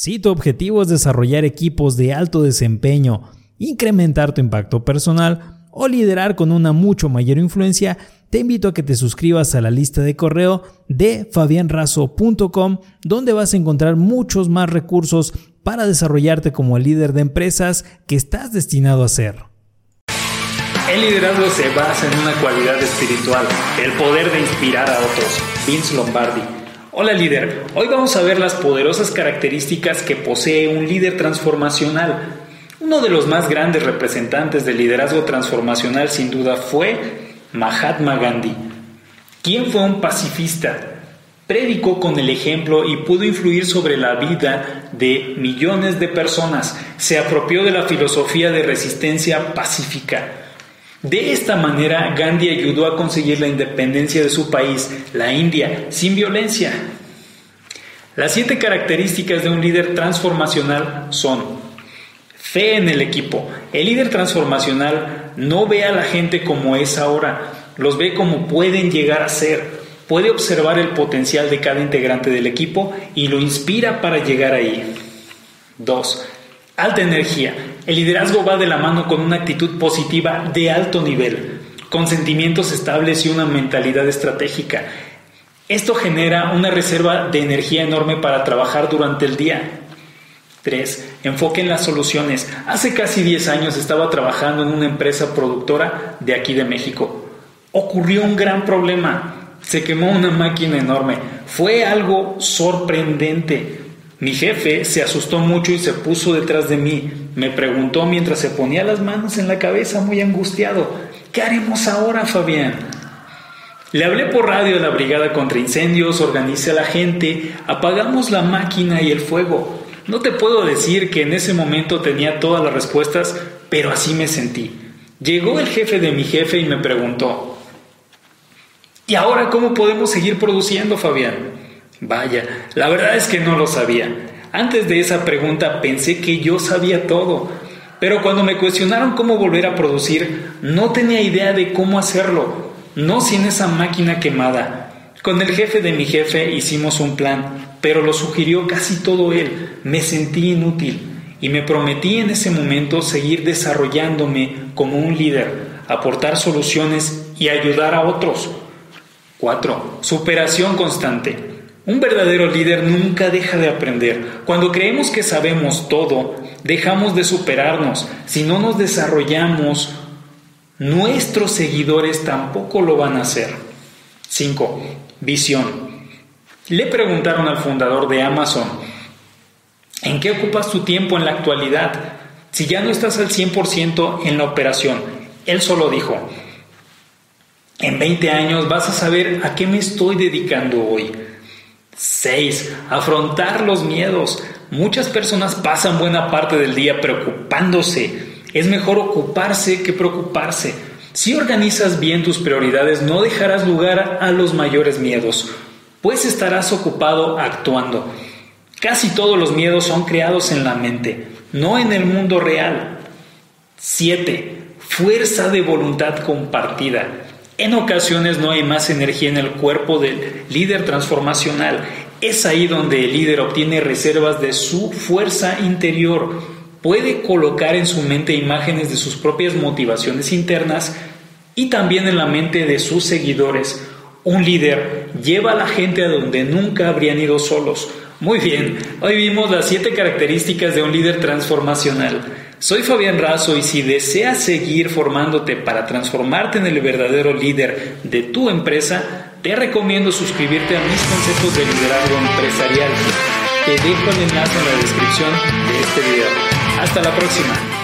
Si tu objetivo es desarrollar equipos de alto desempeño, incrementar tu impacto personal o liderar con una mucho mayor influencia, te invito a que te suscribas a la lista de correo de fabianrazo.com donde vas a encontrar muchos más recursos para desarrollarte como el líder de empresas que estás destinado a ser. El liderazgo se basa en una cualidad espiritual, el poder de inspirar a otros. Vince Lombardi. Hola líder, hoy vamos a ver las poderosas características que posee un líder transformacional. Uno de los más grandes representantes del liderazgo transformacional sin duda fue Mahatma Gandhi, quien fue un pacifista, predicó con el ejemplo y pudo influir sobre la vida de millones de personas, se apropió de la filosofía de resistencia pacífica, de esta manera, Gandhi ayudó a conseguir la independencia de su país, la India, sin violencia. Las siete características de un líder transformacional son fe en el equipo. El líder transformacional no ve a la gente como es ahora, los ve como pueden llegar a ser. Puede observar el potencial de cada integrante del equipo y lo inspira para llegar ahí. 2. Alta energía. El liderazgo va de la mano con una actitud positiva de alto nivel, con sentimientos estables y una mentalidad estratégica. Esto genera una reserva de energía enorme para trabajar durante el día. 3. Enfoque en las soluciones. Hace casi 10 años estaba trabajando en una empresa productora de aquí de México. Ocurrió un gran problema. Se quemó una máquina enorme. Fue algo sorprendente. Mi jefe se asustó mucho y se puso detrás de mí. Me preguntó mientras se ponía las manos en la cabeza muy angustiado, ¿qué haremos ahora, Fabián? Le hablé por radio a la brigada contra incendios, organicé a la gente, apagamos la máquina y el fuego. No te puedo decir que en ese momento tenía todas las respuestas, pero así me sentí. Llegó el jefe de mi jefe y me preguntó, ¿y ahora cómo podemos seguir produciendo, Fabián? Vaya, la verdad es que no lo sabía. Antes de esa pregunta pensé que yo sabía todo, pero cuando me cuestionaron cómo volver a producir, no tenía idea de cómo hacerlo, no sin esa máquina quemada. Con el jefe de mi jefe hicimos un plan, pero lo sugirió casi todo él. Me sentí inútil y me prometí en ese momento seguir desarrollándome como un líder, aportar soluciones y ayudar a otros. 4. Superación constante. Un verdadero líder nunca deja de aprender. Cuando creemos que sabemos todo, dejamos de superarnos. Si no nos desarrollamos, nuestros seguidores tampoco lo van a hacer. 5. Visión. Le preguntaron al fundador de Amazon, ¿en qué ocupas tu tiempo en la actualidad? Si ya no estás al 100% en la operación. Él solo dijo, en 20 años vas a saber a qué me estoy dedicando hoy. 6. Afrontar los miedos. Muchas personas pasan buena parte del día preocupándose. Es mejor ocuparse que preocuparse. Si organizas bien tus prioridades, no dejarás lugar a los mayores miedos, pues estarás ocupado actuando. Casi todos los miedos son creados en la mente, no en el mundo real. 7. Fuerza de voluntad compartida. En ocasiones no hay más energía en el cuerpo del líder transformacional. Es ahí donde el líder obtiene reservas de su fuerza interior. Puede colocar en su mente imágenes de sus propias motivaciones internas y también en la mente de sus seguidores. Un líder lleva a la gente a donde nunca habrían ido solos. Muy bien, hoy vimos las siete características de un líder transformacional. Soy Fabián Razo y si deseas seguir formándote para transformarte en el verdadero líder de tu empresa, te recomiendo suscribirte a mis conceptos de liderazgo empresarial. Te dejo el enlace en la descripción de este video. Hasta la próxima.